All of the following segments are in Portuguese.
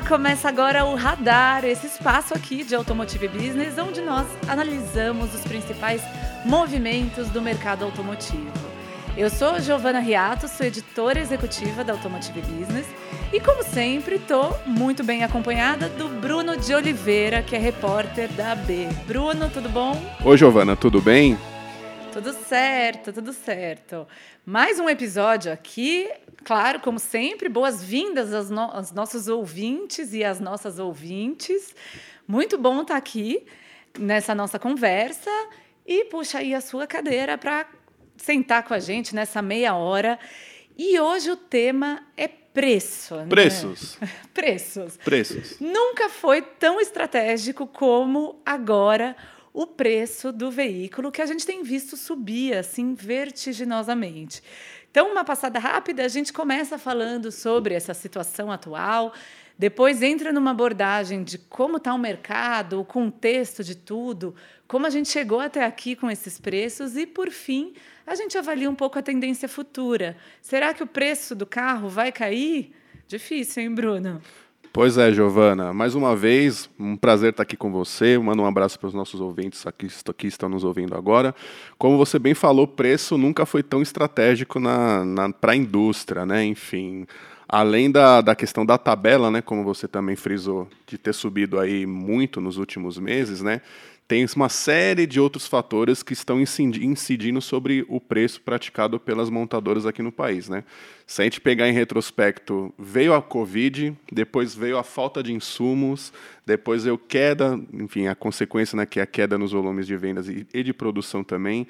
Olá, começa agora o Radar, esse espaço aqui de Automotive Business, onde nós analisamos os principais movimentos do mercado automotivo. Eu sou Giovana Riato, sou editora executiva da Automotive Business e, como sempre, estou muito bem acompanhada do Bruno de Oliveira, que é repórter da AB. Bruno, tudo bom? Oi, Giovana, tudo bem? Tudo certo, tudo certo. Mais um episódio aqui. Claro, como sempre, boas-vindas aos, no aos, nossos ouvintes e às nossas ouvintes. Muito bom estar aqui nessa nossa conversa. E puxa aí a sua cadeira para sentar com a gente nessa meia hora. E hoje o tema é preço. Né? Preços. Preços. Preços. Nunca foi tão estratégico como agora o preço do veículo que a gente tem visto subir assim vertiginosamente. Então, uma passada rápida, a gente começa falando sobre essa situação atual, depois entra numa abordagem de como está o mercado, o contexto de tudo, como a gente chegou até aqui com esses preços e, por fim, a gente avalia um pouco a tendência futura. Será que o preço do carro vai cair? Difícil, hein, Bruno? Pois é, Giovana. Mais uma vez, um prazer estar aqui com você. Manda um abraço para os nossos ouvintes aqui que estão nos ouvindo agora. Como você bem falou, preço nunca foi tão estratégico na, na para a indústria, né? Enfim, além da, da questão da tabela, né? Como você também frisou, de ter subido aí muito nos últimos meses, né? Tem uma série de outros fatores que estão incidindo sobre o preço praticado pelas montadoras aqui no país. Né? Se a gente pegar em retrospecto, veio a Covid, depois veio a falta de insumos, depois veio queda, enfim, a consequência né, que é a queda nos volumes de vendas e, de produção também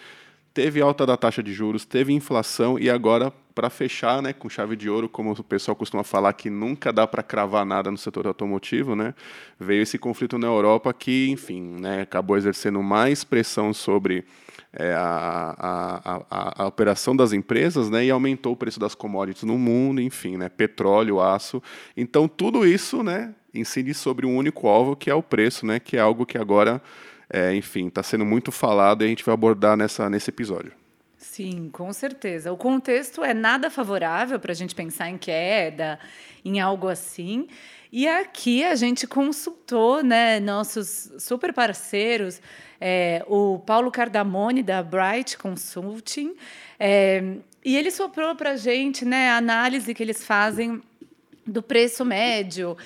teve alta da taxa de juros, teve inflação e agora para fechar, né, com chave de ouro, como o pessoal costuma falar que nunca dá para cravar nada no setor automotivo, né, veio esse conflito na Europa que, enfim, né, acabou exercendo mais pressão sobre é, a, a, a, a, operação das empresas, né, e aumentou o preço das commodities no mundo, enfim, né, petróleo, aço. Então tudo isso, né, incide sobre um único alvo que é o preço, né, que é algo que agora é, enfim, está sendo muito falado e a gente vai abordar nessa, nesse episódio. Sim, com certeza. O contexto é nada favorável para a gente pensar em queda, em algo assim. E aqui a gente consultou né, nossos super parceiros, é, o Paulo Cardamone, da Bright Consulting, é, e ele soprou para a gente né, a análise que eles fazem do preço médio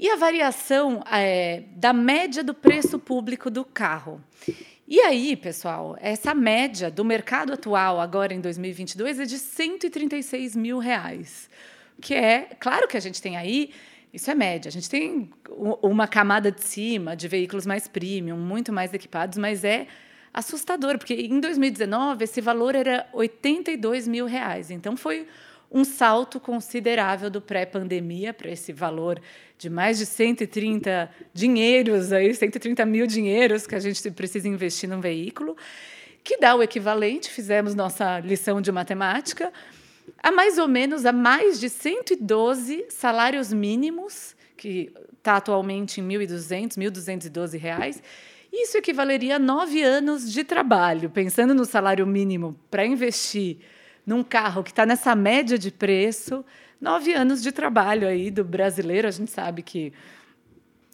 e a variação é, da média do preço público do carro. E aí, pessoal, essa média do mercado atual, agora em 2022, é de 136 mil reais. Que é, claro que a gente tem aí, isso é média, a gente tem uma camada de cima de veículos mais premium, muito mais equipados, mas é assustador, porque em 2019 esse valor era 82 mil reais. Então foi um salto considerável do pré-pandemia para esse valor de mais de 130 dinheiros, aí, 130 mil dinheiros que a gente precisa investir num veículo, que dá o equivalente, fizemos nossa lição de matemática, a mais ou menos a mais de 112 salários mínimos, que está atualmente em 1.200, 1.212 reais, isso equivaleria a nove anos de trabalho, pensando no salário mínimo para investir num carro que está nessa média de preço, nove anos de trabalho aí do brasileiro, a gente sabe que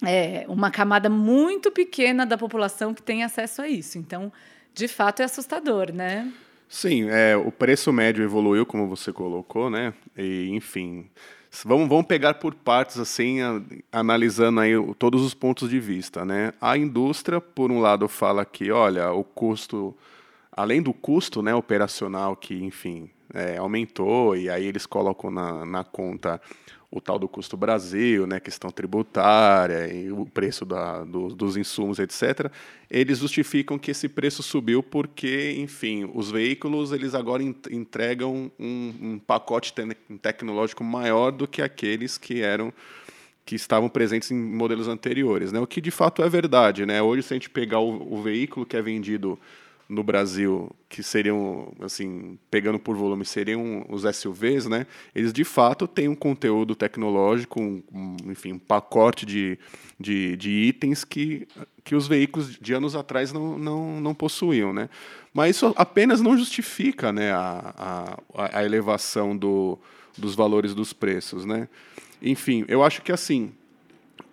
é uma camada muito pequena da população que tem acesso a isso. Então, de fato, é assustador, né? Sim, é, o preço médio evoluiu, como você colocou, né? E, enfim, vamos, vamos pegar por partes, assim, a, analisando aí todos os pontos de vista, né? A indústria, por um lado, fala que, olha, o custo além do custo né, operacional que, enfim, é, aumentou, e aí eles colocam na, na conta o tal do custo Brasil, né, questão tributária e o preço da, do, dos insumos, etc. Eles justificam que esse preço subiu porque, enfim, os veículos eles agora entregam um, um pacote te tecnológico maior do que aqueles que eram que estavam presentes em modelos anteriores, né? O que de fato é verdade, né? Hoje se a gente pegar o, o veículo que é vendido no Brasil, que seriam, assim, pegando por volume, seriam os SUVs, né? Eles de fato têm um conteúdo tecnológico, um, enfim, um pacote de, de, de, itens que, que os veículos de anos atrás não, não, não possuíam, né? Mas isso apenas não justifica, né, a, a, a elevação do, dos valores dos preços, né? Enfim, eu acho que assim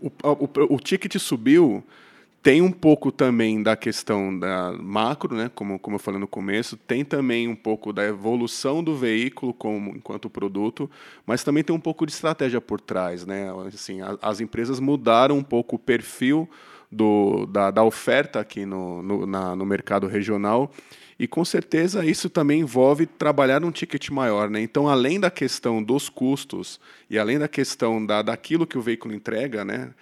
o, o, o ticket subiu, tem um pouco também da questão da macro, né, como, como eu falei no começo, tem também um pouco da evolução do veículo como enquanto produto, mas também tem um pouco de estratégia por trás, né? Assim, a, as empresas mudaram um pouco o perfil do, da, da oferta aqui no, no, na, no mercado regional e com certeza isso também envolve trabalhar um ticket maior. Né? Então, além da questão dos custos e além da questão da, daquilo que o veículo entrega, né,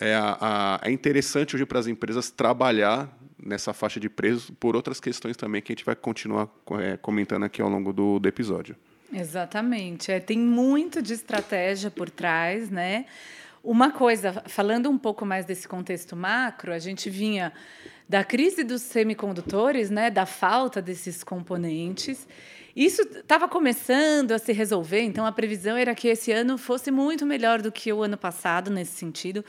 é, a, é interessante hoje para as empresas trabalhar nessa faixa de preço por outras questões também que a gente vai continuar é, comentando aqui ao longo do, do episódio. Exatamente. É, tem muito de estratégia por trás, né? Uma coisa, falando um pouco mais desse contexto macro, a gente vinha da crise dos semicondutores, né, da falta desses componentes. Isso estava começando a se resolver, então a previsão era que esse ano fosse muito melhor do que o ano passado nesse sentido,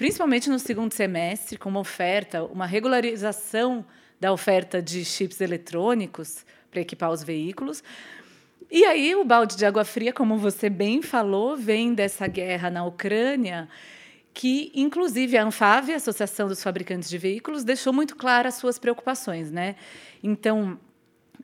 principalmente no segundo semestre, com uma oferta, uma regularização da oferta de chips eletrônicos para equipar os veículos. E aí o balde de água fria, como você bem falou, vem dessa guerra na Ucrânia que, inclusive, a Anfave, a Associação dos Fabricantes de Veículos, deixou muito claras as suas preocupações. Né? Então,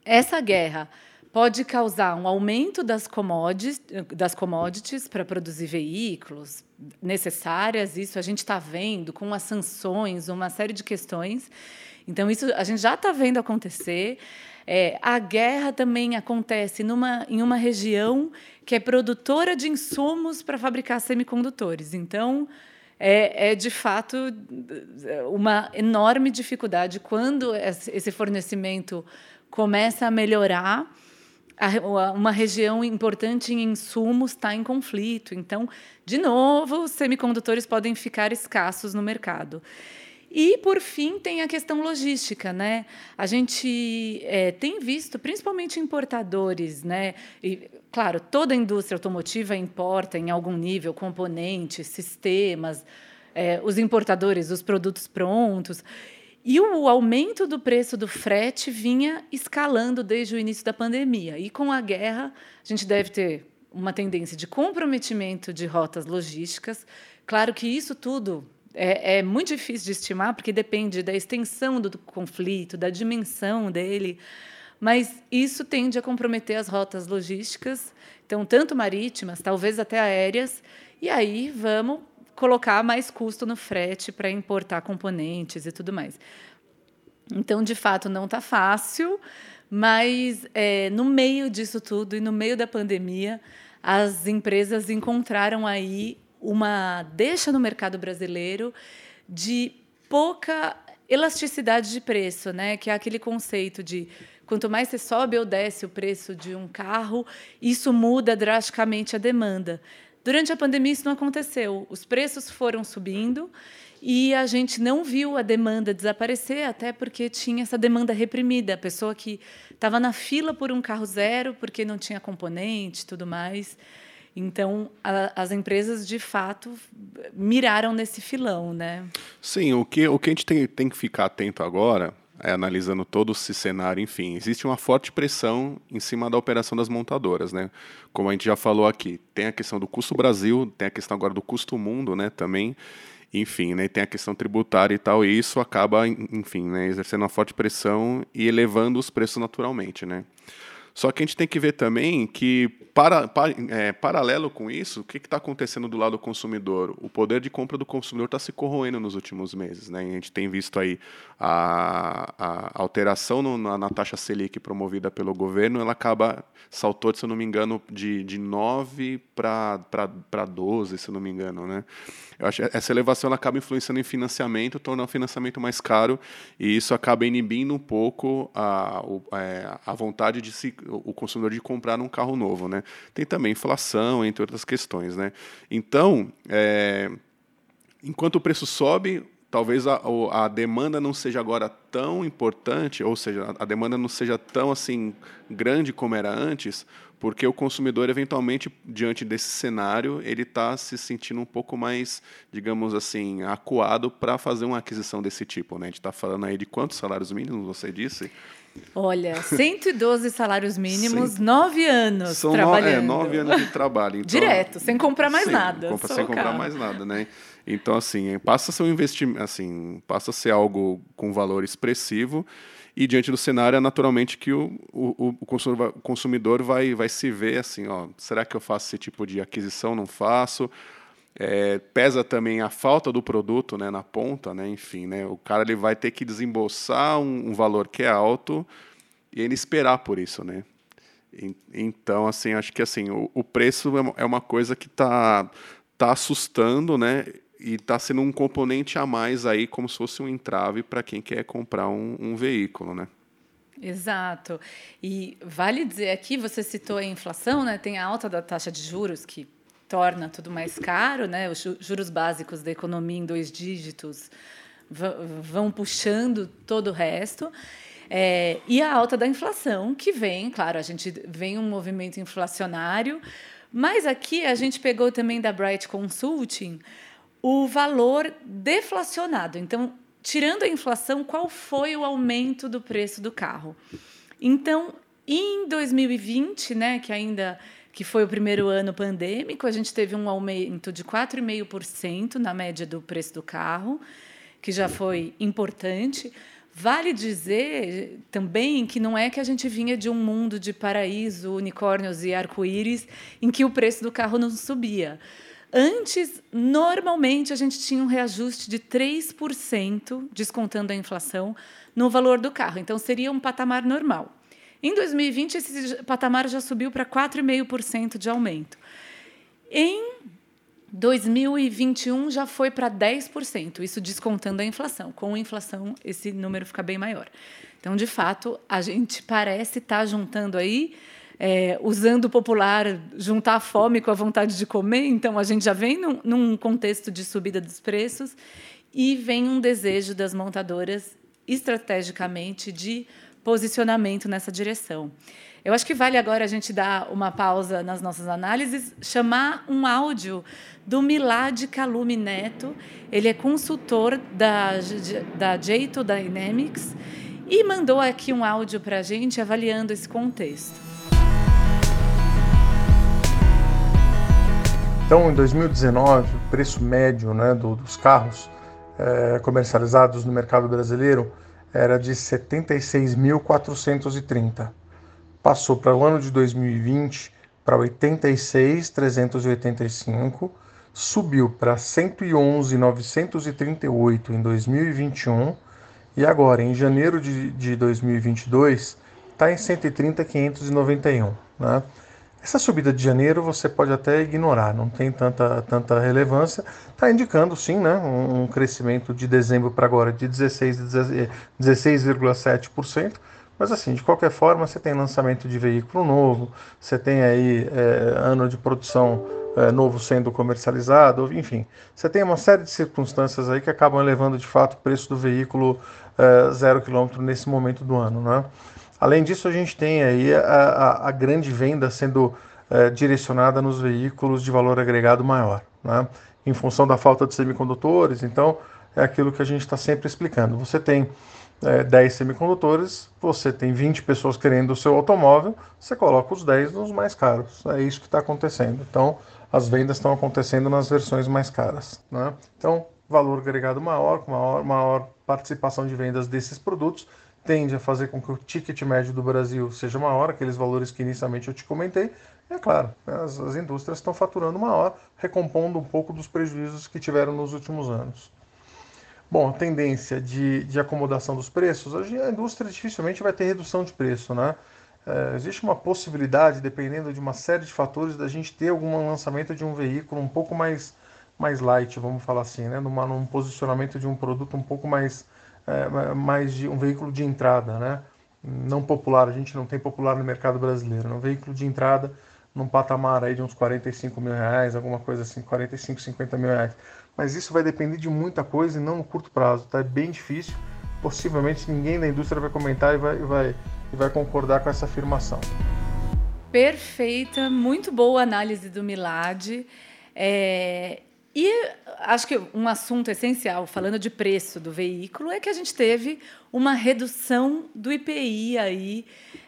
essa guerra pode causar um aumento das commodities, das commodities para produzir veículos necessárias. Isso a gente está vendo com as sanções, uma série de questões. Então, isso a gente já está vendo acontecer. É, a guerra também acontece numa, em uma região que é produtora de insumos para fabricar semicondutores. Então, é, é, de fato uma enorme dificuldade quando esse fornecimento começa a melhorar. Uma região importante em insumos está em conflito. Então, de novo, semicondutores podem ficar escassos no mercado. E, por fim, tem a questão logística. Né? A gente é, tem visto, principalmente importadores, né? e, claro, toda a indústria automotiva importa em algum nível componentes, sistemas, é, os importadores, os produtos prontos. E o aumento do preço do frete vinha escalando desde o início da pandemia. E com a guerra, a gente deve ter uma tendência de comprometimento de rotas logísticas. Claro que isso tudo é, é, muito difícil de estimar, porque depende da extensão do conflito, da dimensão dele, mas isso tende a comprometer as rotas logísticas, então, tanto marítimas, talvez até aéreas, e aí vamos colocar mais custo no frete para importar componentes e tudo mais. Então, de fato, não está fácil, mas é, no meio disso tudo e no meio da pandemia, as empresas encontraram aí uma deixa no mercado brasileiro de pouca elasticidade de preço, né? Que é aquele conceito de quanto mais você sobe ou desce o preço de um carro, isso muda drasticamente a demanda. Durante a pandemia isso não aconteceu. Os preços foram subindo e a gente não viu a demanda desaparecer, até porque tinha essa demanda reprimida, a pessoa que estava na fila por um carro zero porque não tinha componente, tudo mais. Então, a, as empresas, de fato, miraram nesse filão, né? Sim, o que, o que a gente tem, tem que ficar atento agora, é, analisando todo esse cenário, enfim, existe uma forte pressão em cima da operação das montadoras, né? Como a gente já falou aqui, tem a questão do custo Brasil, tem a questão agora do custo mundo, né, também, enfim, né, tem a questão tributária e tal, e isso acaba, enfim, né, exercendo uma forte pressão e elevando os preços naturalmente, né? Só que a gente tem que ver também que, para, para é, paralelo com isso, o que está acontecendo do lado do consumidor? O poder de compra do consumidor está se corroendo nos últimos meses. Né? a gente tem visto aí a, a alteração no, na, na, taxa Selic promovida pelo governo, ela acaba, saltou, se eu não me engano, de, de 9 para 12, se eu não me engano. Né? Eu acho essa elevação ela acaba influenciando em financiamento, tornando o financiamento mais caro, e isso acaba inibindo um pouco a, é, a vontade de se o consumidor de comprar um carro novo, né? Tem também inflação, entre outras questões, né? Então, é, enquanto o preço sobe, talvez a, a, demanda não seja agora tão importante, ou seja, a demanda não seja tão assim grande como era antes, porque o consumidor, eventualmente, diante desse cenário, ele está se sentindo um pouco mais, digamos assim, acuado para fazer uma aquisição desse tipo. Né? A gente está falando aí de quantos salários mínimos você disse? Olha, 112 salários mínimos, nove anos São trabalhando. No, é, nove anos de trabalho. Então, Direto, sem comprar mais nada. Compra, sem comprar mais nada, né? Então, assim, passa a ser um investimento, assim, passa a ser algo com valor expressivo e diante do cenário é naturalmente que o, o, o consumidor vai, vai se ver assim, ó, será que eu faço esse tipo de aquisição? Não faço. É, pesa também a falta do produto né, na ponta, né, enfim, né, o cara ele vai ter que desembolsar um, um valor que é alto e ele esperar por isso, né. Então, assim, acho que assim o, o preço é uma é coisa que está tá assustando, né, e está sendo um componente a mais aí, como se fosse um entrave para quem quer comprar um, um, veículo, né? Exato. E vale dizer aqui, você citou a inflação, né? Tem a alta da taxa de juros que torna tudo mais caro, né? Os juros básicos da economia em dois dígitos vão puxando todo o resto. É, e a alta da inflação, que vem, claro, a gente vem um movimento inflacionário, mas aqui a gente pegou também da Bright Consulting o valor deflacionado. Então, tirando a inflação, qual foi o aumento do preço do carro? Então, em 2020, né, que ainda que foi o primeiro ano pandêmico, a gente teve um aumento de 4,5% na média do preço do carro, que já foi importante. Vale dizer também que não é que a gente vinha de um mundo de paraíso, unicórnios e arco-íris, em que o preço do carro não subia. Antes, normalmente, a gente tinha um reajuste de 3%, descontando a inflação, no valor do carro. Então, seria um patamar normal. Em 2020, esse patamar já subiu para 4,5% de aumento. Em 2021 já foi para 10%, isso descontando a inflação. Com a inflação, esse número fica bem maior. Então, de fato, a gente parece estar tá juntando aí é, usando o popular, juntar a fome com a vontade de comer. Então, a gente já vem num, num contexto de subida dos preços e vem um desejo das montadoras, estrategicamente, de posicionamento nessa direção. Eu acho que vale agora a gente dar uma pausa nas nossas análises, chamar um áudio do Milad Calume Neto. Ele é consultor da, da Jato Dynamics e mandou aqui um áudio para a gente avaliando esse contexto. Então, em 2019, o preço médio né, do, dos carros é, comercializados no mercado brasileiro era de 76.430. Passou para o ano de 2020 para 86.385, subiu para 111.938 em 2021 e agora, em janeiro de, de 2022, está em 130.591. Né? Essa subida de janeiro você pode até ignorar, não tem tanta, tanta relevância. Está indicando sim né, um, crescimento de dezembro para agora de 16,7%. 16, mas assim, de qualquer forma, você tem lançamento de veículo novo, você tem aí é, ano de produção é, novo sendo comercializado, enfim, você tem uma série de circunstâncias aí que acabam elevando de fato o preço do veículo é, zero quilômetro nesse momento do ano, né? Além disso, a gente tem aí a, a, a grande venda sendo é, direcionada nos veículos de valor agregado maior, né? em função da falta de semicondutores. Então, é aquilo que a gente está sempre explicando. Você tem é, 10 semicondutores, você tem 20 pessoas querendo o seu automóvel, você coloca os 10 nos mais caros. É isso que está acontecendo. Então, as vendas estão acontecendo nas versões mais caras. Né? Então, valor agregado maior, maior, maior participação de vendas desses produtos, tende a fazer com que o ticket médio do Brasil seja maior, aqueles valores que inicialmente eu te comentei. E é claro, as, as indústrias estão faturando maior, recompondo um pouco dos prejuízos que tiveram nos últimos anos. Bom, a tendência de, de acomodação dos preços, a indústria dificilmente vai ter redução de preço, né? É, existe uma possibilidade, dependendo de uma série de fatores, da gente ter algum lançamento de um veículo um pouco mais, mais light, vamos falar assim, né? Numa, num posicionamento de um produto um pouco mais é, mais de um veículo de entrada, né? Não popular, a gente não tem popular no mercado brasileiro, é um veículo de entrada num patamar aí de uns 45 mil reais, alguma coisa assim, 45, 50 mil reais. Mas isso vai depender de muita coisa e não no curto prazo, tá? É bem difícil. Possivelmente ninguém da indústria vai comentar e vai, vai, e vai concordar com essa afirmação. Perfeita, muito boa análise do Milad. É, e acho que um assunto essencial, falando de preço do veículo, é que a gente teve uma redução do IPI aí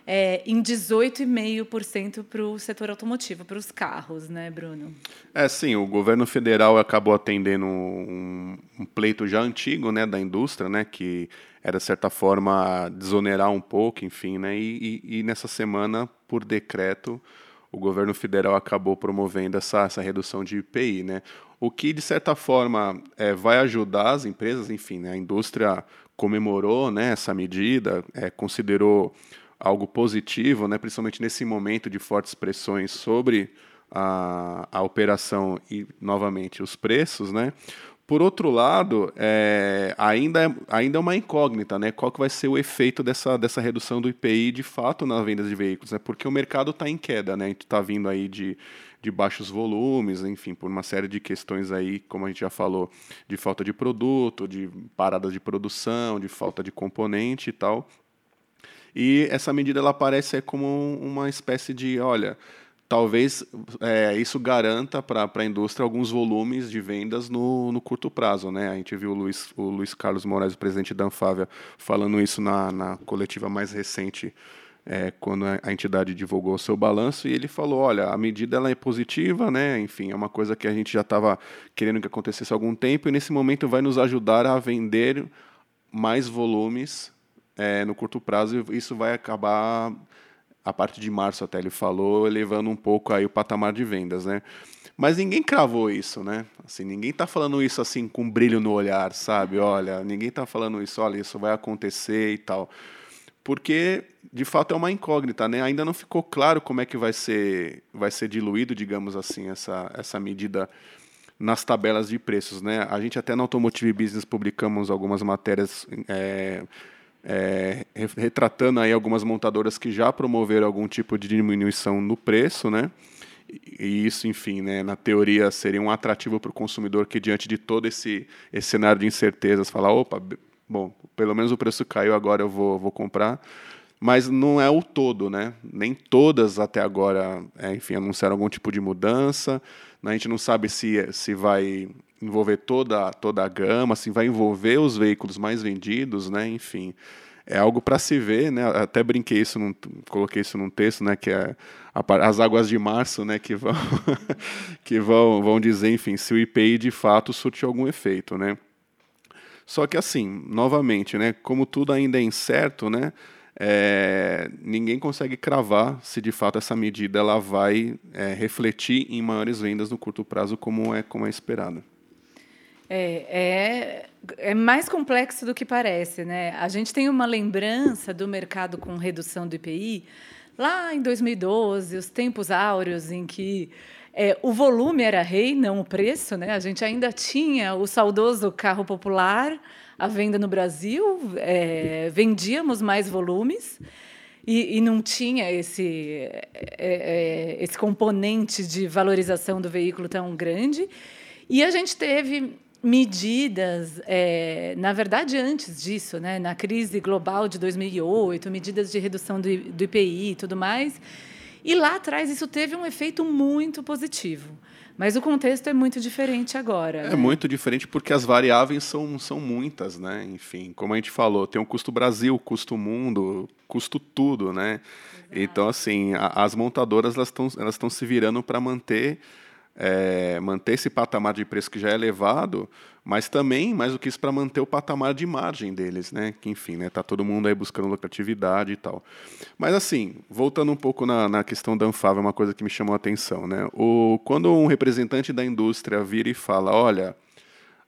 é, em 18,5% para o setor automotivo, para os carros, né, Bruno? É, sim, o governo federal acabou atendendo um, um pleito já antigo né, da indústria, né, que era, de certa forma, desonerar um pouco, enfim, né, e, e, e nessa semana, por decreto, o governo federal acabou promovendo essa, essa redução de IPI, né? O que, de certa forma, é, vai ajudar as empresas, enfim, né? a indústria comemorou né, essa medida, é, considerou algo positivo, né, principalmente nesse momento de fortes pressões sobre a, a operação e, novamente, os preços, né? Por outro lado, é, ainda, é, ainda é uma incógnita, né? Qual que vai ser o efeito dessa, dessa redução do IPI de fato nas vendas de veículos, né? Porque o mercado está em queda, né? Está vindo aí de, de baixos volumes, enfim, por uma série de questões aí, como a gente já falou, de falta de produto, de paradas de produção, de falta de componente e tal. E essa medida ela aparece como uma espécie de, olha, talvez é, isso garanta para a indústria alguns volumes de vendas no, no, curto prazo. Né? A gente viu o Luiz, o Luiz Carlos Moraes, o presidente da Anfávia, falando isso na, na coletiva mais recente, é, quando a entidade divulgou o seu balanço, e ele falou, olha, a medida ela é positiva, né? enfim, é uma coisa que a gente já estava querendo que acontecesse há algum tempo, e nesse momento vai nos ajudar a vender mais volumes é, no curto prazo, e isso vai acabar a partir de março até ele falou, elevando um pouco aí o patamar de vendas, né? Mas ninguém cravou isso, né? Assim, ninguém está falando isso assim com brilho no olhar, sabe? Olha, ninguém está falando isso, olha, isso vai acontecer e tal. Porque de fato é uma incógnita, né? Ainda não ficou claro como é que vai ser vai ser diluído, digamos assim, essa essa medida nas tabelas de preços, né? A gente até na Automotive Business publicamos algumas matérias é, é, retratando aí algumas montadoras que já promoveram algum tipo de diminuição no preço, né? E isso, enfim, né, na teoria seria um atrativo para o consumidor que diante de todo esse, esse cenário de incertezas, falar, opa, bom, pelo menos o preço caiu, agora eu vou, vou comprar. Mas não é o todo, né? Nem todas até agora, é, enfim, anunciaram algum tipo de mudança. A gente não sabe se, se vai envolver toda, toda a gama, assim, vai envolver os veículos mais vendidos, né? Enfim, é algo para se ver, né? Até brinquei isso, num, coloquei isso num texto, né? Que é a, as águas de março, né? Que vão que vão, vão dizer, enfim, se o IPI de fato surtiu algum efeito, né? Só que assim, novamente, né? Como tudo ainda é incerto, né? É, ninguém consegue cravar se de fato essa medida ela vai é, refletir em maiores vendas no curto prazo como é como é esperado. É, é, é, mais complexo do que parece. Né? A gente tem uma lembrança do mercado com redução do IPI lá em 2012, os tempos áureos em que é, o volume era rei, não o preço. Né? A gente ainda tinha o saudoso carro popular à venda no Brasil, é, vendíamos mais volumes. E, e, não tinha esse, é, é, esse componente de valorização do veículo tão grande. E a gente teve medidas, é, na verdade, antes disso, né, na crise global de 2008, medidas de redução do, do IPI e tudo mais. E lá atrás isso teve um efeito muito positivo. Mas o contexto é muito diferente agora. É né? muito diferente porque as variáveis são, são muitas, né? Enfim, como a gente falou, tem um custo Brasil, custo mundo, custo tudo, né? Exato. Então, assim, a, as montadoras elas estão elas se virando para manter é, manter esse patamar de preço que já é elevado, mas também, mais do que isso, para manter o patamar de margem deles, né? Que, enfim, né, tá todo mundo aí buscando lucratividade e tal. Mas, assim, voltando um pouco na, na questão da Anfávia, uma coisa que me chamou a atenção, né? O, quando um representante da indústria vira e fala, olha,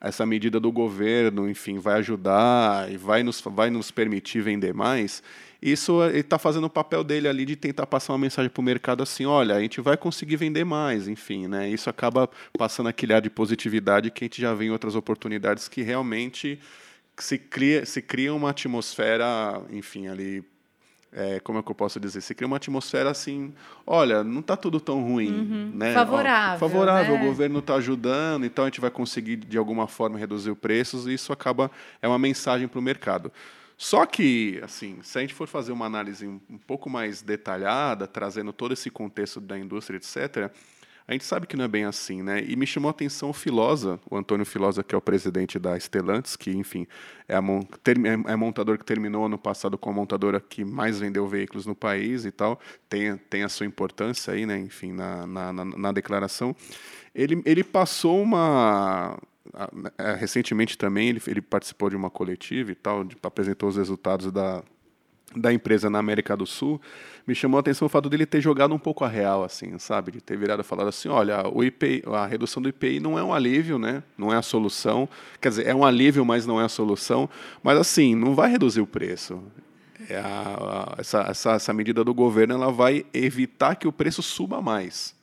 essa medida do governo, enfim, vai ajudar e vai nos, vai nos permitir vender mais, isso ele está fazendo o papel dele ali de tentar passar uma mensagem para o mercado assim, olha, a gente vai conseguir vender mais, enfim, né? Isso acaba passando aquele ar de positividade que a gente já vê em outras oportunidades que realmente se cria, se cria uma atmosfera, enfim, ali é, como é que eu posso dizer? Se cria uma atmosfera assim, olha, não está tudo tão ruim, uhum. né? Favorável. Ó, favorável, né? o governo está ajudando, então a gente vai conseguir de alguma forma reduzir os preços e isso acaba é uma mensagem para o mercado. Só que, assim, se a gente for fazer uma análise um pouco mais detalhada, trazendo todo esse contexto da indústria, etc., a gente sabe que não é bem assim, né? E me chamou a atenção o Filosa, o Antônio Filosa, que é o presidente da Stellantis, que, enfim, é a, é, é montador que terminou ano passado com a montadora que mais vendeu veículos no país e tal, tem, tem a sua importância aí, né? Enfim, na, na, na, na declaração. Ele, ele passou uma, recentemente também ele, ele, participou de uma coletiva e tal, de, apresentou os resultados da, da empresa na América do Sul, me chamou a atenção o fato dele ter jogado um pouco a real, assim, sabe? De ter virado e falado assim, olha, o IPI, a redução do IPI não é um alívio, né? Não é a solução. Quer dizer, é um alívio, mas não é a solução. Mas assim, não vai reduzir o preço. É a, a, essa, essa, essa medida do governo ela vai evitar que o preço suba mais.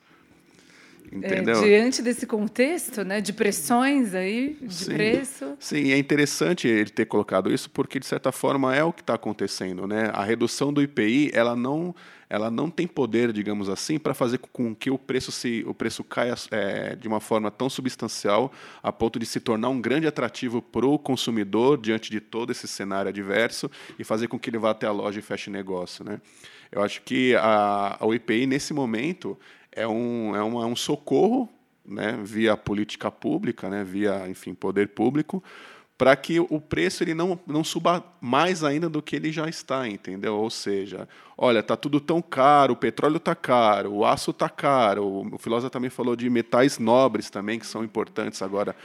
Entendeu? É, diante desse contexto, né, de pressões aí, de sim, preço. Sim, é interessante ele ter colocado isso porque de certa forma é o que está acontecendo, né? A redução do IPI, ela não, ela não tem poder, digamos assim, para fazer com que o preço se, o preço caia é, de uma forma tão substancial a ponto de se tornar um grande atrativo para o consumidor diante de todo esse cenário adverso e fazer com que ele vá até a loja e feche negócio, né? Eu acho que a, a IPI nesse momento é um, é um, é um socorro né, via política pública, né, via enfim, poder público, para que o preço ele não, não suba mais ainda do que ele já está, entendeu? Ou seja, olha, está tudo tão caro, o petróleo está caro, o aço está caro, o filósofo também falou de metais nobres também, que são importantes agora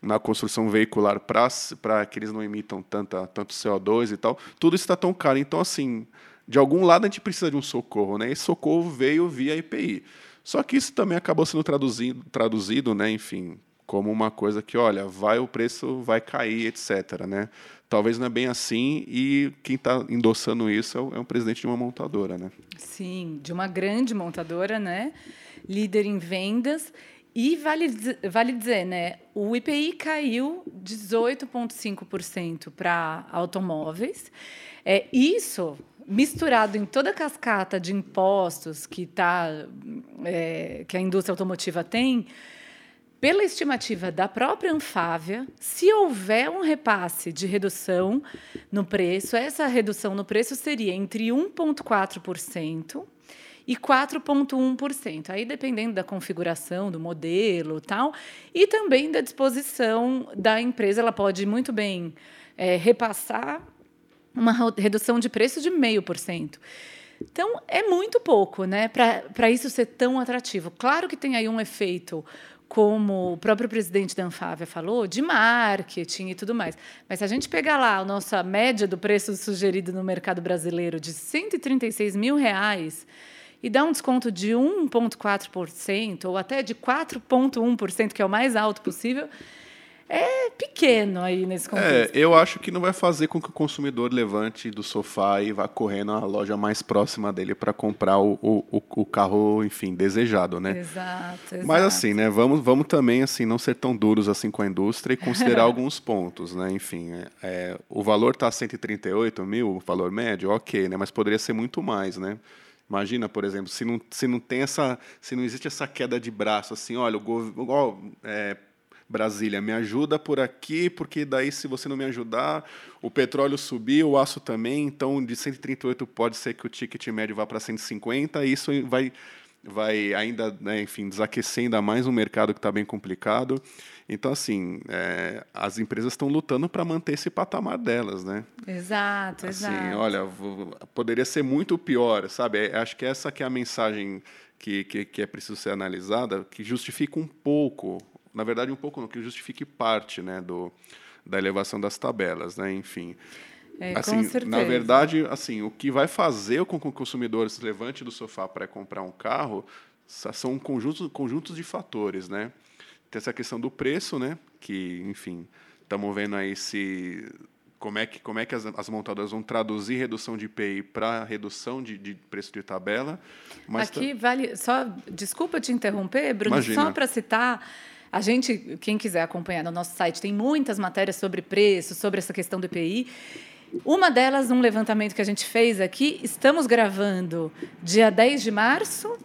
na construção veicular para que eles não emitam tanta, tanto CO2 e tal, tudo está tão caro. Então, assim, de algum lado a gente precisa de um socorro, né? Esse socorro veio via IPI. Só que isso também acabou sendo traduzido, traduzido, né, enfim, como uma coisa que, olha, vai o preço vai cair, etc. Né? Talvez não é bem assim e quem está endossando isso é o, é o, presidente de uma montadora, né? Sim, de uma grande montadora, né? Líder em vendas e vale, vale dizer, né? O IPI caiu 18,5% para automóveis. É isso misturado em toda a cascata de impostos que, tá, é, que a indústria automotiva tem, pela estimativa da própria Anfávia, se houver um repasse de redução no preço, essa redução no preço seria entre 1,4% e 4,1%. Aí dependendo da configuração do modelo, tal, e também da disposição da empresa, ela pode muito bem é, repassar uma redução de preço de 0,5%. Então, é muito pouco né, para isso ser tão atrativo. Claro que tem aí um efeito, como o próprio presidente da Anfávia falou, de marketing e tudo mais. Mas se a gente pegar lá a nossa média do preço sugerido no mercado brasileiro de 136 mil reais e dá um desconto de 1,4% ou até de 4,1%, que é o mais alto possível, é pequeno aí nesse é, contexto. É, eu acho que não vai fazer com que o consumidor levante do sofá e vá correndo à loja mais próxima dele para comprar o, o, o, carro, enfim, desejado, né? Exato, exato. Mas assim, né? Vamos, vamos também assim não ser tão duros assim com a indústria e considerar alguns pontos, né? Enfim, é, é o valor está 138 mil, o valor médio, ok, né? Mas poderia ser muito mais, né? Imagina, por exemplo, se não, se não tem essa, se não existe essa queda de braço, assim, olha, o governo, é, Brasília, me ajuda por aqui, porque daí se você não me ajudar, o petróleo subir, o aço também, então de 138 pode ser que o ticket médio vá para 150, e isso vai vai ainda, né, enfim, desaquecer ainda mais um mercado que está bem complicado. Então, assim, é, as empresas estão lutando para manter esse patamar delas, né? Exato, assim, exato. Olha, poderia ser muito pior, sabe? É, acho que essa que é a mensagem que, que, que é preciso ser analisada, que justifica um pouco na verdade, um pouco no que justifique parte né, do, da elevação das tabelas, né? enfim. É, assim, na verdade, assim, o que vai fazer com que o consumidor se levante do sofá para comprar um carro são conjuntos, conjuntos de fatores, né? Tem essa questão do preço, né? Que, enfim, estamos vendo aí se como é que como é que as, as montadoras vão traduzir redução de IPI para redução de, de, preço de tabela. Aqui vale só desculpa te interromper, Bruno, Imagina. só para citar a gente, quem quiser acompanhar no nosso site, tem muitas matérias sobre preço, sobre essa questão do IPI. Uma delas, um levantamento que a gente fez aqui, estamos gravando dia 10 de março.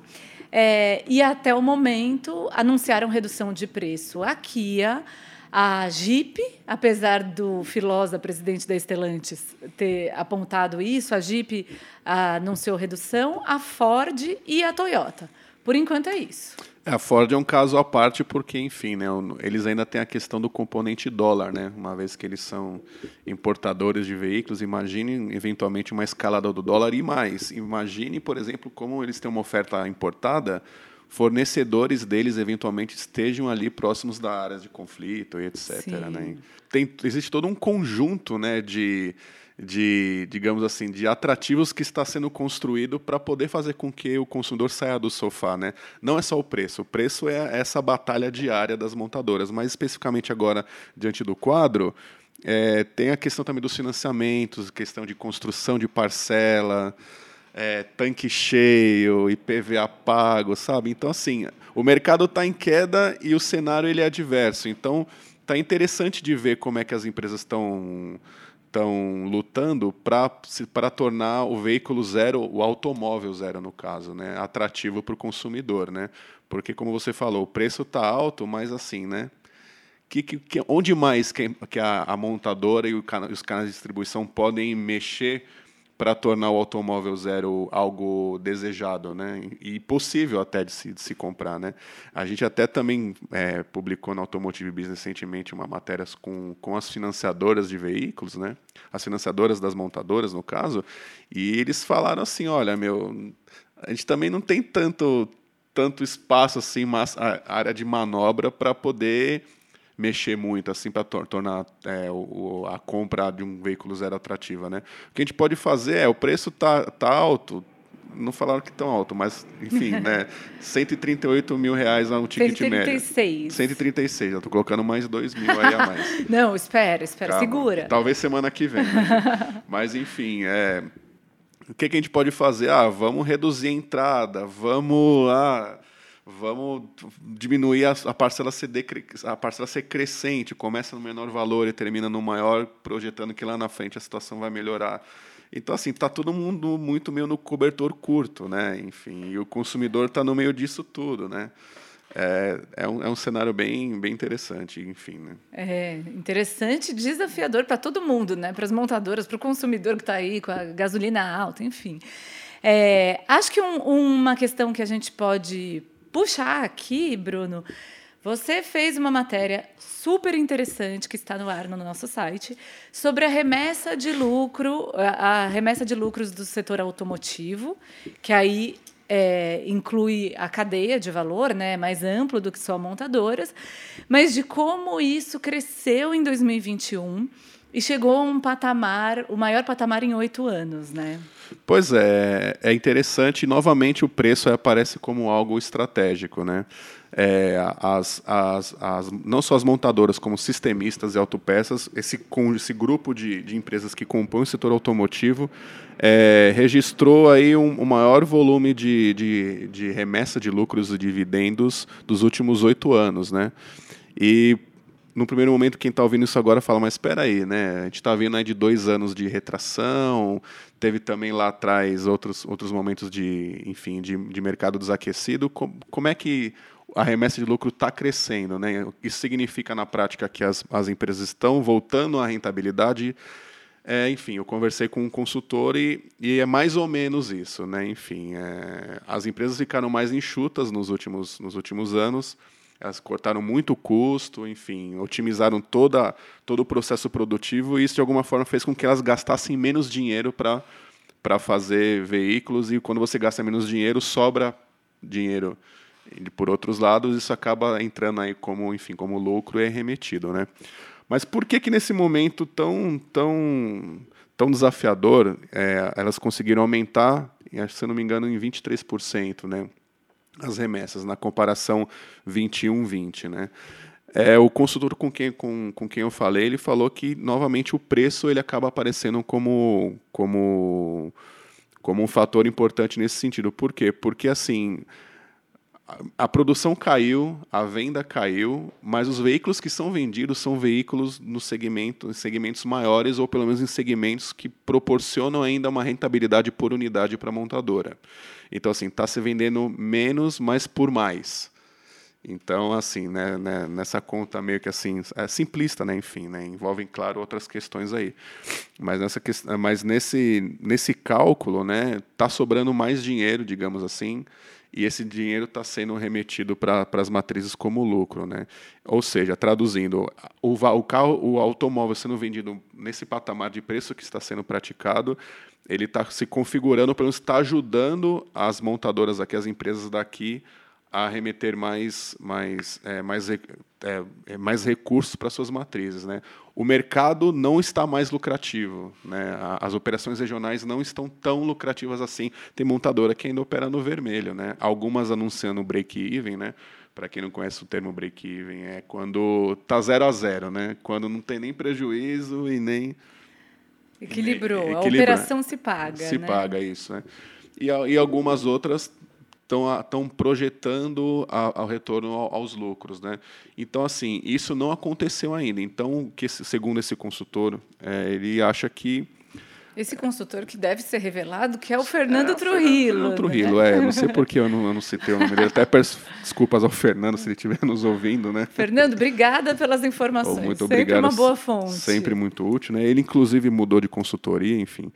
É, e até o momento anunciaram redução de preço a Kia, A Jeep, apesar do Filosa, presidente da Estelantes, ter apontado isso, a Jeep anunciou redução, a Ford e a Toyota. Por enquanto é isso. É, a Ford é um caso à parte porque, enfim, né, eles ainda têm a questão do componente dólar, né? Uma vez que eles são importadores de veículos, imagine eventualmente uma escalada do dólar e mais. Imagine, por exemplo, como eles têm uma oferta importada, fornecedores deles eventualmente estejam ali próximos da área de conflito e etc. Né? Tem, existe todo um conjunto né, de, de, digamos assim, de atrativos que está sendo construído para poder fazer com que o consumidor saia do sofá. Né? Não é só o preço, o preço é essa batalha diária das montadoras, mas especificamente agora, diante do quadro, é, tem a questão também dos financiamentos, questão de construção de parcela, é, tanque cheio, IPVA pago, sabe? Então, assim, o mercado está em queda e o cenário ele é adverso. Então, está interessante de ver como é que as empresas estão estão lutando para tornar o veículo zero, o automóvel zero no caso, né, atrativo para o consumidor, né? Porque como você falou, o preço está alto, mas assim, né? Que, que, onde mais que, que a, a montadora e o os canais de distribuição podem mexer para tornar o automóvel zero algo desejado, né? E possível até de se, de se comprar, né? A gente até também é, publicou no Automotive Business recentemente uma matéria com, com as financiadoras de veículos, né? As financiadoras das montadoras, no caso, e eles falaram assim, olha, meu, a gente também não tem tanto tanto espaço assim, mas área de manobra para poder mexer muito assim para tor tornar é, o, a compra de um veículo zero atrativa, né? O que a gente pode fazer é o preço tá, tá alto, não falaram que tão alto, mas enfim, né? 138 mil reais um ticket 136. médio. 136. Já estou colocando mais 2 mil aí a mais. não, espera, espera, Calma. segura. Talvez semana que vem. Né? mas enfim, é, o que, que, a gente pode fazer? Ah, vamos reduzir a entrada, vamos ah, vamos diminuir a, a, parcela decre, a parcela ser crescente, começa no menor valor e termina no maior, projetando que lá na frente a situação vai melhorar. Então, assim, está todo mundo muito meio no cobertor curto, né? Enfim, e o consumidor está no meio disso tudo, né? É, é, um, é um cenário bem, bem interessante, enfim. Né? É interessante, desafiador para todo mundo, né? Para as montadoras, para o consumidor que está aí com a gasolina alta, enfim. É, acho que um, uma questão que a gente pode puxar aqui, Bruno, você fez uma matéria super interessante que está no ar no nosso site sobre a remessa de lucro, a remessa de lucros do setor automotivo, que aí é, inclui a cadeia de valor, né, mais amplo do que só montadoras, mas de como isso cresceu em 2021 e chegou a um patamar, o maior patamar em oito anos, né? Pois é, é interessante. Novamente, o preço aparece como algo estratégico, né? É, as, as, as, não só as montadoras, como sistemistas e autopeças, esse, esse grupo de, de empresas que compõem o setor automotivo, é, registrou aí um, um, maior volume de, de, de remessa de lucros e dividendos dos últimos oito anos, né? E no primeiro momento, quem está ouvindo isso agora fala, mas espera aí, né? A gente está vindo aí de dois anos de retração, teve também lá atrás outros, outros momentos de, enfim, de, de mercado desaquecido. Como, como é que a remessa de lucro está crescendo, né? Isso significa na prática que as, as empresas estão voltando à rentabilidade. É, enfim, eu conversei com um consultor e, e, é mais ou menos isso, né? Enfim, é, as empresas ficaram mais enxutas nos últimos, nos últimos anos elas cortaram muito o custo, enfim, otimizaram toda, todo o processo produtivo e isso de alguma forma fez com que elas gastassem menos dinheiro para para fazer veículos e quando você gasta menos dinheiro sobra dinheiro. E por outros lados isso acaba entrando aí como enfim como lucro é remetido né? Mas por que que nesse momento tão tão tão desafiador é, elas conseguiram aumentar se não me engano em 23% né as remessas na comparação 21-20, né? É, o consultor com quem, com, com quem eu falei, ele falou que novamente o preço ele acaba aparecendo como, como, como um fator importante nesse sentido. Por quê? Porque assim a, produção caiu, a venda caiu, mas os veículos que são vendidos são veículos no segmento, em segmentos maiores ou pelo menos em segmentos que proporcionam ainda uma rentabilidade por unidade para a montadora. Então, assim, está se vendendo menos, mas por mais. Então, assim, né, né, nessa conta meio que assim, é simplista, né, enfim, né, envolvem, claro, outras questões aí. Mas, nessa, mas nesse, nesse cálculo, né, tá sobrando mais dinheiro, digamos assim, e esse dinheiro está sendo remetido para as matrizes como lucro. Né? Ou seja, traduzindo, o, o, carro, o automóvel sendo vendido nesse patamar de preço que está sendo praticado, ele está se configurando, pelo menos está ajudando as montadoras aqui, as empresas daqui, a remeter mais, mais, é, mais, é, é, mais recursos para suas matrizes. Né? O mercado não está mais lucrativo. Né? As operações regionais não estão tão lucrativas assim. Tem montadora que ainda opera no vermelho. Né? Algumas anunciando break-even. Né? Para quem não conhece o termo break-even, é quando está zero a zero, né? quando não tem nem prejuízo e nem. Equilibrou, a operação se paga. Se né? paga, isso. Né? E, e algumas outras estão projetando a, ao retorno aos lucros, né? Então assim isso não aconteceu ainda. Então que segundo esse consultor é, ele acha que esse consultor que deve ser revelado, que é o Fernando é, Trujillo. Fernando Trujillo, né? é. Não sei por que eu não, eu não citei o nome dele. Até peço desculpas ao Fernando se ele estiver nos ouvindo, né? Fernando, obrigada pelas informações. Oh, muito sempre obrigado. uma boa fonte. Sempre muito útil, né? Ele, inclusive, mudou de consultoria, enfim.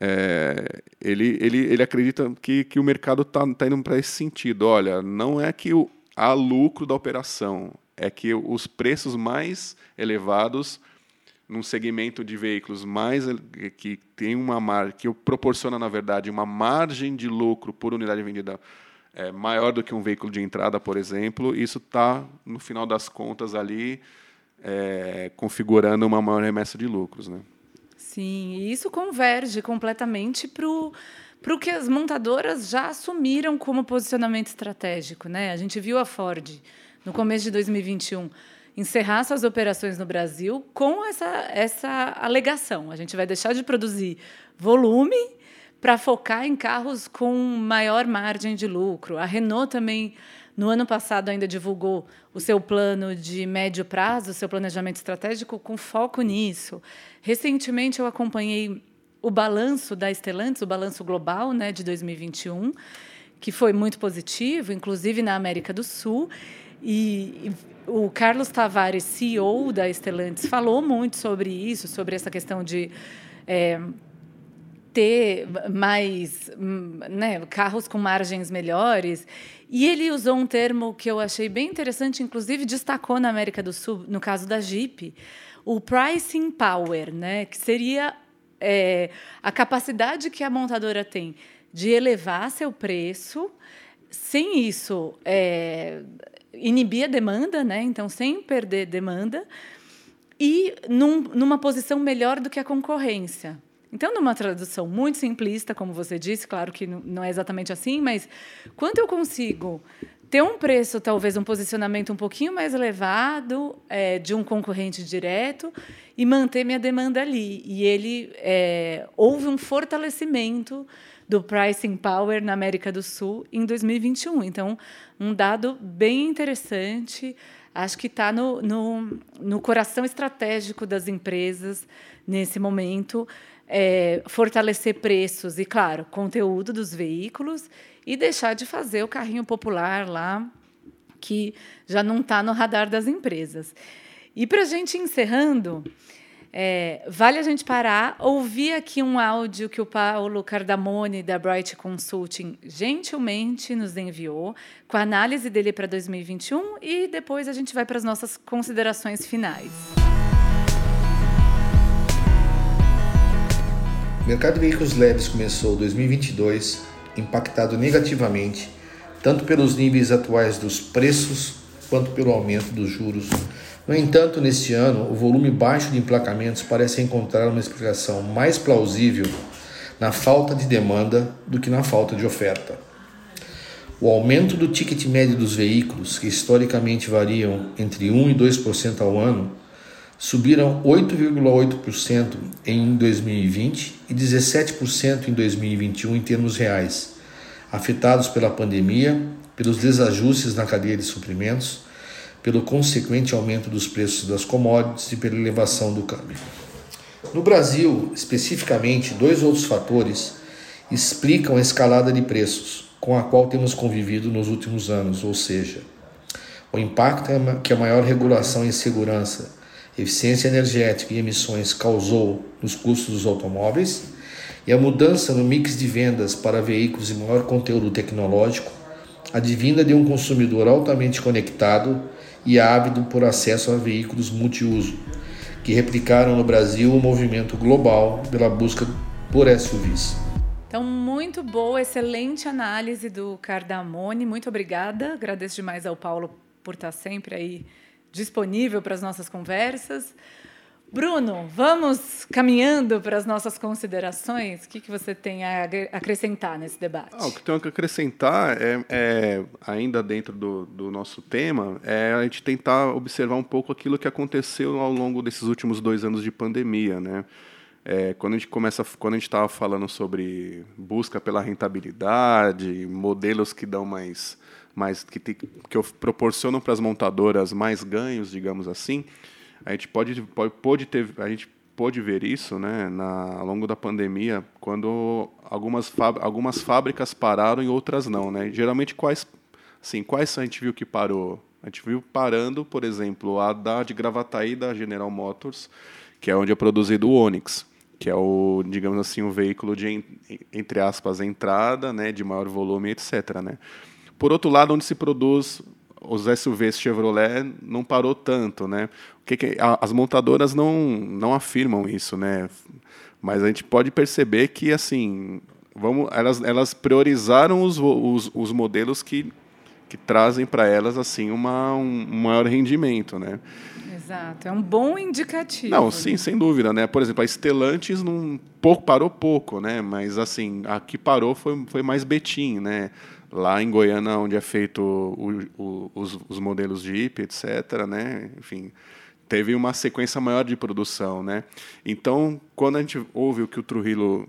É, ele, ele, ele acredita que, que o mercado está tá indo para esse sentido. Olha, não é que o, há lucro da operação, é que os preços mais elevados num segmento de veículos mais que tem uma margem que proporciona na verdade uma margem de lucro por unidade vendida é, maior do que um veículo de entrada, por exemplo, isso está no final das contas ali é, configurando uma maior remessa de lucros, né? Sim, e isso converge completamente para o para o que as montadoras já assumiram como posicionamento estratégico. Né? A gente viu a Ford, no começo de 2021, encerrar suas operações no Brasil com essa, essa alegação. A gente vai deixar de produzir volume para focar em carros com maior margem de lucro. A Renault também no ano passado ainda divulgou o seu plano de médio prazo, o seu planejamento estratégico com foco nisso. Recentemente eu acompanhei o balanço da Stellantis, o balanço global, né, de 2021, que foi muito positivo, inclusive na América do Sul, e o Carlos Tavares, CEO da Stellantis, falou muito sobre isso, sobre essa questão de é, ter mais né, carros com margens melhores. E ele usou um termo que eu achei bem interessante, inclusive destacou na América do Sul, no caso da Jeep, o pricing power, né, que seria é, a capacidade que a montadora tem de elevar seu preço, sem isso é, inibir a demanda, né, então sem perder demanda, e num, numa posição melhor do que a concorrência. Então, numa tradução muito simplista, como você disse, claro que não é exatamente assim, mas quanto eu consigo ter um preço, talvez um posicionamento um pouquinho mais elevado é, de um concorrente direto e manter minha demanda ali. E ele é, houve um fortalecimento do pricing power na América do Sul em 2021. Então, um dado bem interessante. Acho que está no, no, no coração estratégico das empresas nesse momento é, fortalecer preços e, claro, conteúdo dos veículos e deixar de fazer o carrinho popular lá, que já não está no radar das empresas. E para a gente encerrando, é, vale a gente parar, ouvir aqui um áudio que o Paulo Cardamone, da Bright Consulting, gentilmente nos enviou, com a análise dele para 2021, e depois a gente vai para as nossas considerações finais. O mercado de veículos leves começou 2022 impactado negativamente tanto pelos níveis atuais dos preços quanto pelo aumento dos juros. No entanto, neste ano, o volume baixo de emplacamentos parece encontrar uma explicação mais plausível na falta de demanda do que na falta de oferta. O aumento do ticket médio dos veículos, que historicamente variam entre 1 e 2% ao ano, subiram 8,8% em 2020 e 17% em 2021 em termos reais, afetados pela pandemia, pelos desajustes na cadeia de suprimentos, pelo consequente aumento dos preços das commodities e pela elevação do câmbio. No Brasil, especificamente, dois outros fatores explicam a escalada de preços com a qual temos convivido nos últimos anos, ou seja, O impacto é que a maior regulação em segurança, eficiência energética e emissões causou nos custos dos automóveis e a mudança no mix de vendas para veículos de maior conteúdo tecnológico, advinda de um consumidor altamente conectado e ávido por acesso a veículos multiuso, que replicaram no Brasil o movimento global pela busca por SUVs. Então, muito boa, excelente análise do Cardamone. Muito obrigada. Agradeço demais ao Paulo por estar sempre aí disponível para as nossas conversas. Bruno, vamos caminhando para as nossas considerações. O que, que você tem a acrescentar nesse debate? Ah, o que tenho que acrescentar é, é ainda dentro do, do, nosso tema, é a gente tentar observar um pouco aquilo que aconteceu ao longo desses últimos dois anos de pandemia, né? É, quando a gente começa, quando a gente estava falando sobre busca pela rentabilidade, modelos que dão mais, mais que, te, que proporcionam para as montadoras mais ganhos, digamos assim a gente pode, pode, pode ter, a gente pôde ver isso né, na, ao longo da pandemia, quando algumas, algumas fábricas pararam e outras não. Né? Geralmente, quais, assim, quais a gente viu que parou? A gente viu parando, por exemplo, a da de Gravataí, da General Motors, que é onde é produzido o Onix, que é o, digamos assim, o veículo de, entre aspas, entrada, né, de maior volume, etc. Né? Por outro lado, onde se produz os SUVs Chevrolet não parou tanto, né? O que, que as montadoras não não afirmam isso, né? Mas a gente pode perceber que assim, vamos, elas elas priorizaram os, os, os modelos que que trazem para elas assim uma, um maior rendimento, né? Exato, é um bom indicativo. Não, sim, sem dúvida, né? Por exemplo, a Stellantis não pouco parou pouco, né? Mas assim, a que parou foi, foi mais Betim, né? lá em Goiânia, onde é feito o, o, os, os, modelos Jeep, etc., né? Enfim, teve uma sequência maior de produção, né? Então, quando a gente ouve o que o Trujillo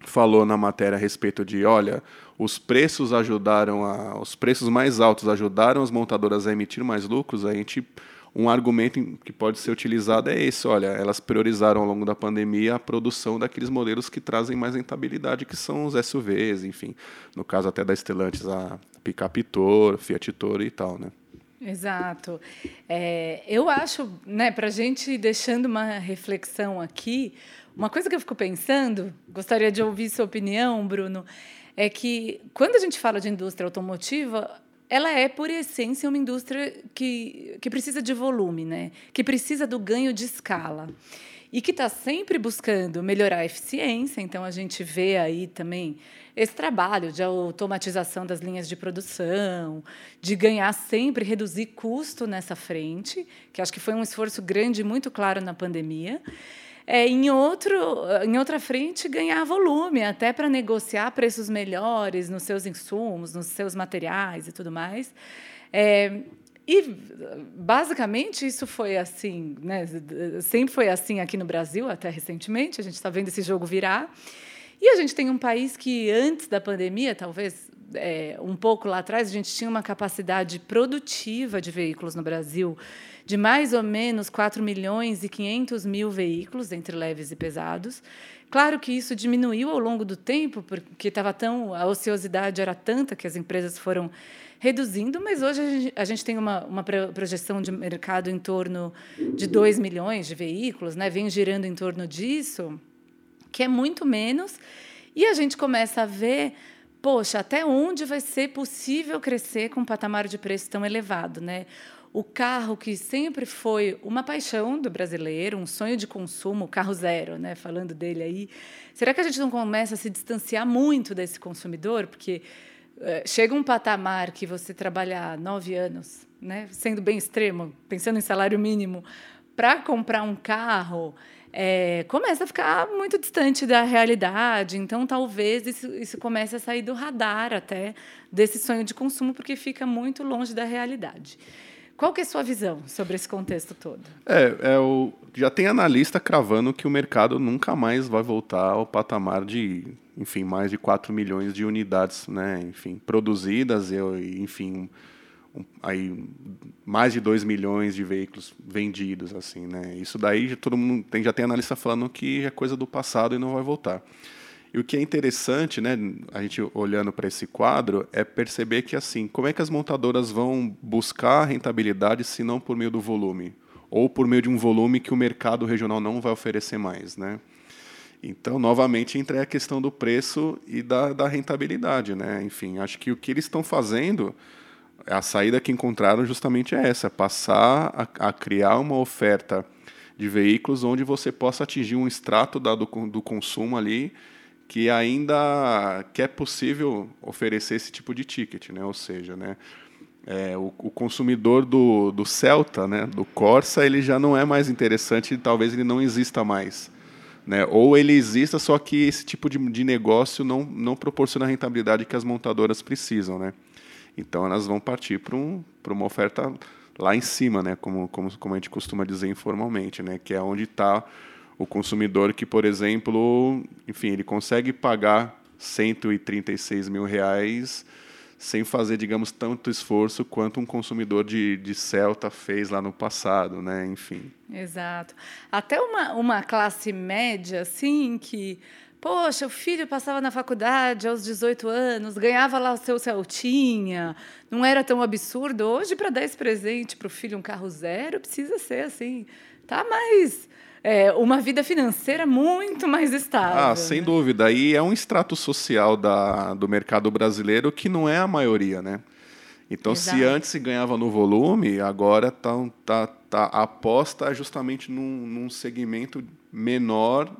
falou na matéria a respeito de, olha, os preços ajudaram a, os preços mais altos ajudaram as montadoras a emitir mais lucros, a gente um argumento que pode ser utilizado é esse: olha, elas priorizaram ao longo da pandemia a produção daqueles modelos que trazem mais rentabilidade, que são os SUVs, enfim. No caso até da Stellantis, a Pickup Toro, Fiat Toro e tal, né? Exato. É, eu acho, né, para a gente deixando uma reflexão aqui, uma coisa que eu fico pensando, gostaria de ouvir sua opinião, Bruno, é que quando a gente fala de indústria automotiva, ela é, por essência, uma indústria que, que precisa de volume, né? que precisa do ganho de escala. E que está sempre buscando melhorar a eficiência. Então, a gente vê aí também esse trabalho de automatização das linhas de produção, de ganhar sempre, reduzir custo nessa frente, que acho que foi um esforço grande, muito claro na pandemia é, em, outro, em outra frente, ganhar volume, até para negociar preços melhores nos seus insumos, nos seus materiais e tudo mais. É, e, basicamente, isso foi assim, né? sempre foi assim aqui no Brasil, até recentemente, a gente está vendo esse jogo virar. E a gente tem um país que, antes da pandemia, talvez é, um pouco lá atrás, a gente tinha uma capacidade produtiva de veículos no Brasil de mais ou menos 4 milhões e 500 mil veículos, entre leves e pesados. Claro que isso diminuiu ao longo do tempo, porque estava tão a ociosidade era tanta que as empresas foram reduzindo, mas hoje a gente, a gente tem uma, uma projeção de mercado em torno de 2 milhões de veículos, né? vem girando em torno disso, que é muito menos, e a gente começa a ver poxa, até onde vai ser possível crescer com um patamar de preço tão elevado, né? o carro que sempre foi uma paixão do brasileiro, um sonho de consumo, carro zero, né? Falando dele aí, será que a gente não começa a se distanciar muito desse consumidor? Porque é, chega um patamar que você trabalhar nove anos, né? Sendo bem extremo, pensando em salário mínimo, para comprar um carro. É, começa a ficar muito distante da realidade. Então, talvez isso, isso comece a sair do radar até desse sonho de consumo, porque fica muito longe da realidade. Qual que é a sua visão sobre esse contexto todo? É, é o, já tem analista cravando que o mercado nunca mais vai voltar ao patamar de, enfim, mais de 4 milhões de unidades, né, enfim, produzidas enfim, aí mais de 2 milhões de veículos vendidos, assim, né? Isso daí todo mundo tem, já tem analista falando que é coisa do passado e não vai voltar. E o que é interessante, né, a gente olhando para esse quadro, é perceber que assim, como é que as montadoras vão buscar rentabilidade se não por meio do volume? Ou por meio de um volume que o mercado regional não vai oferecer mais, né? Então, novamente, entra a questão do preço e da, da rentabilidade, né? Enfim, acho que o que eles estão fazendo, a saída que encontraram justamente é essa, passar a, a criar uma oferta de veículos onde você possa atingir um extrato da, do, do consumo ali que ainda que é possível oferecer esse tipo de ticket, né? Ou seja, né? É, o, o, consumidor do, do Celta, né, do Corsa, ele já não é mais interessante e talvez ele não exista mais. Né? Ou ele exista, só que esse tipo de, de negócio não, não proporciona a rentabilidade que as montadoras precisam. Né? Então elas vão partir para um, uma oferta lá em cima, né? como, como, como a gente costuma dizer informalmente, né? que é onde está o consumidor que, por exemplo, enfim, ele consegue pagar 136 mil reais sem fazer, digamos, tanto esforço quanto um consumidor de, de Celta fez lá no passado, né? Enfim. Exato. Até uma, uma classe média, assim, que, poxa, o filho passava na faculdade aos 18 anos, ganhava lá o seu Celtinha, não era tão absurdo. Hoje, para dar esse presente para o filho um carro zero, precisa ser assim, tá mais é, uma vida financeira muito mais estável. Ah, sem né? dúvida. E é um extrato social da, do mercado brasileiro que não é a maioria, né? Então, Exato. se antes se ganhava no volume, agora tá, tá, tá, a aposta é justamente num, num segmento menor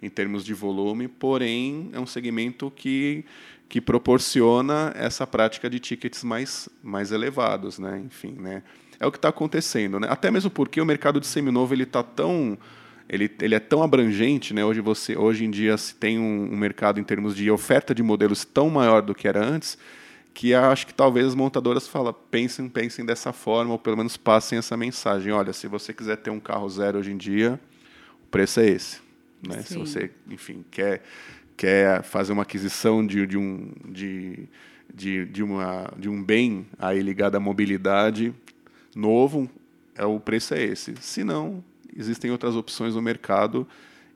em termos de volume, porém é um segmento que, que proporciona essa prática de tickets mais, mais elevados, né? Enfim, né? É o que está acontecendo, né? Até mesmo porque o mercado de seminovo ele está tão ele, ele é tão abrangente, né? Hoje você, hoje em dia se tem um, um, mercado em termos de oferta de modelos tão maior do que era antes, que acho que talvez as montadoras falam, pensem, pensem dessa forma ou pelo menos passem essa mensagem. Olha, se você quiser ter um carro zero hoje em dia, o preço é esse, né? Se você, enfim, quer quer fazer uma aquisição de, de um de, de, de, uma, de um bem aí ligado à mobilidade novo, é, o preço é esse. Se não, existem outras opções no mercado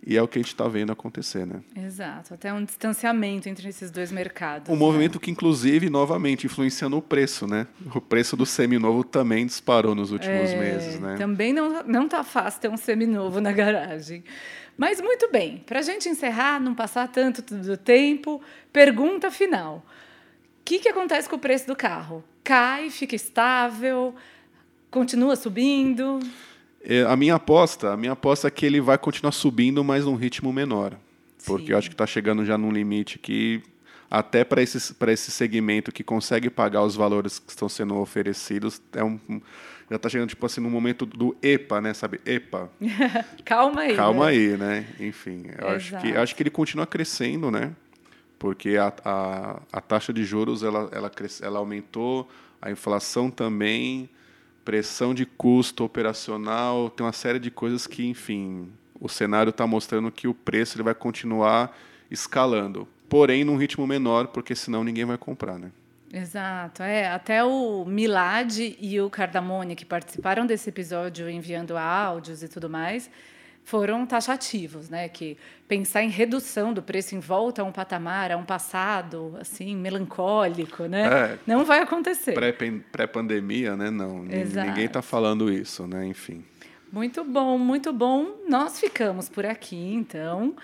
e é o que a gente está vendo acontecer, né? Exato, até um distanciamento entre esses dois mercados. Um né? movimento que, inclusive, novamente, influencia no preço, né? O preço do seminovo também disparou nos últimos é, meses, né? Também não, não tá fácil ter um seminovo na garagem. Mas muito bem, para a gente encerrar, não passar tanto do tempo, pergunta final. O que, que acontece com o preço do carro? Cai, fica estável, continua subindo? É, a minha aposta, a minha aposta é que ele vai continuar subindo, mas num ritmo menor. Porque Sim. eu acho que está chegando já num limite que até para esse, esse segmento que consegue pagar os valores que estão sendo oferecidos, é um, já está chegando tipo assim no momento do EPA, né? Sabe? EPA. Calma aí. Calma né? aí, né? Enfim, eu acho que, acho que ele continua crescendo, né? Porque a, a, a taxa de juros ela, ela, cresce, ela aumentou, a inflação também pressão de custo operacional, tem uma série de coisas que, enfim, o cenário está mostrando que o preço ele vai continuar escalando, porém num ritmo menor, porque senão ninguém vai comprar, né? Exato, é. Até o Milad e o Cardamone, que participaram desse episódio enviando áudios e tudo mais, foram taxativos, né? Que pensar em redução do preço em volta a um patamar, a um passado assim melancólico, né? É, não vai acontecer. Pré-pandemia, né? Não, Exato. ninguém está falando isso, né? Enfim. Muito bom, muito bom. Nós ficamos por aqui, então.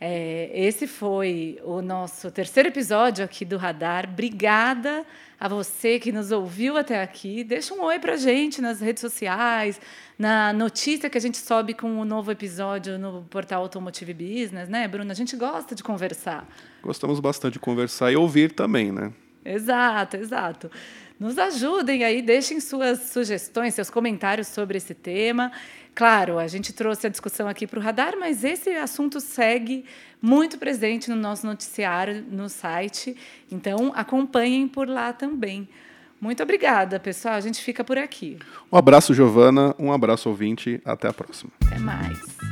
É, esse foi o nosso terceiro episódio aqui do Radar. Obrigada a você que nos ouviu até aqui. Deixa um oi para gente nas redes sociais, na notícia que a gente sobe com o novo episódio no portal Automotive Business, né, Bruna? A gente gosta de conversar. Gostamos bastante de conversar e ouvir também, né? Exato, exato. Nos ajudem aí, deixem suas sugestões, seus comentários sobre esse tema. Claro, a gente trouxe a discussão aqui para o radar, mas esse assunto segue muito presente no nosso noticiário, no site. Então, acompanhem por lá também. Muito obrigada, pessoal. A gente fica por aqui. Um abraço, Giovana. Um abraço, ouvinte. Até a próxima. Até mais.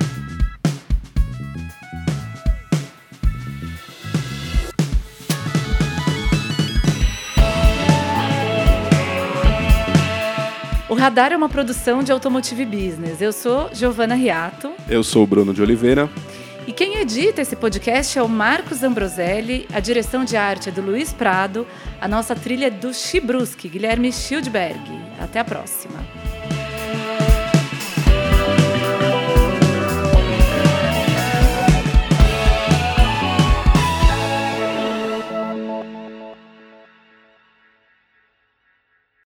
Radar é uma produção de Automotive Business. Eu sou Giovana Riato. Eu sou o Bruno de Oliveira. E quem edita esse podcast é o Marcos Ambroselli, a direção de arte é do Luiz Prado, a nossa trilha é do Chibruski, Guilherme Schildberg. Até a próxima.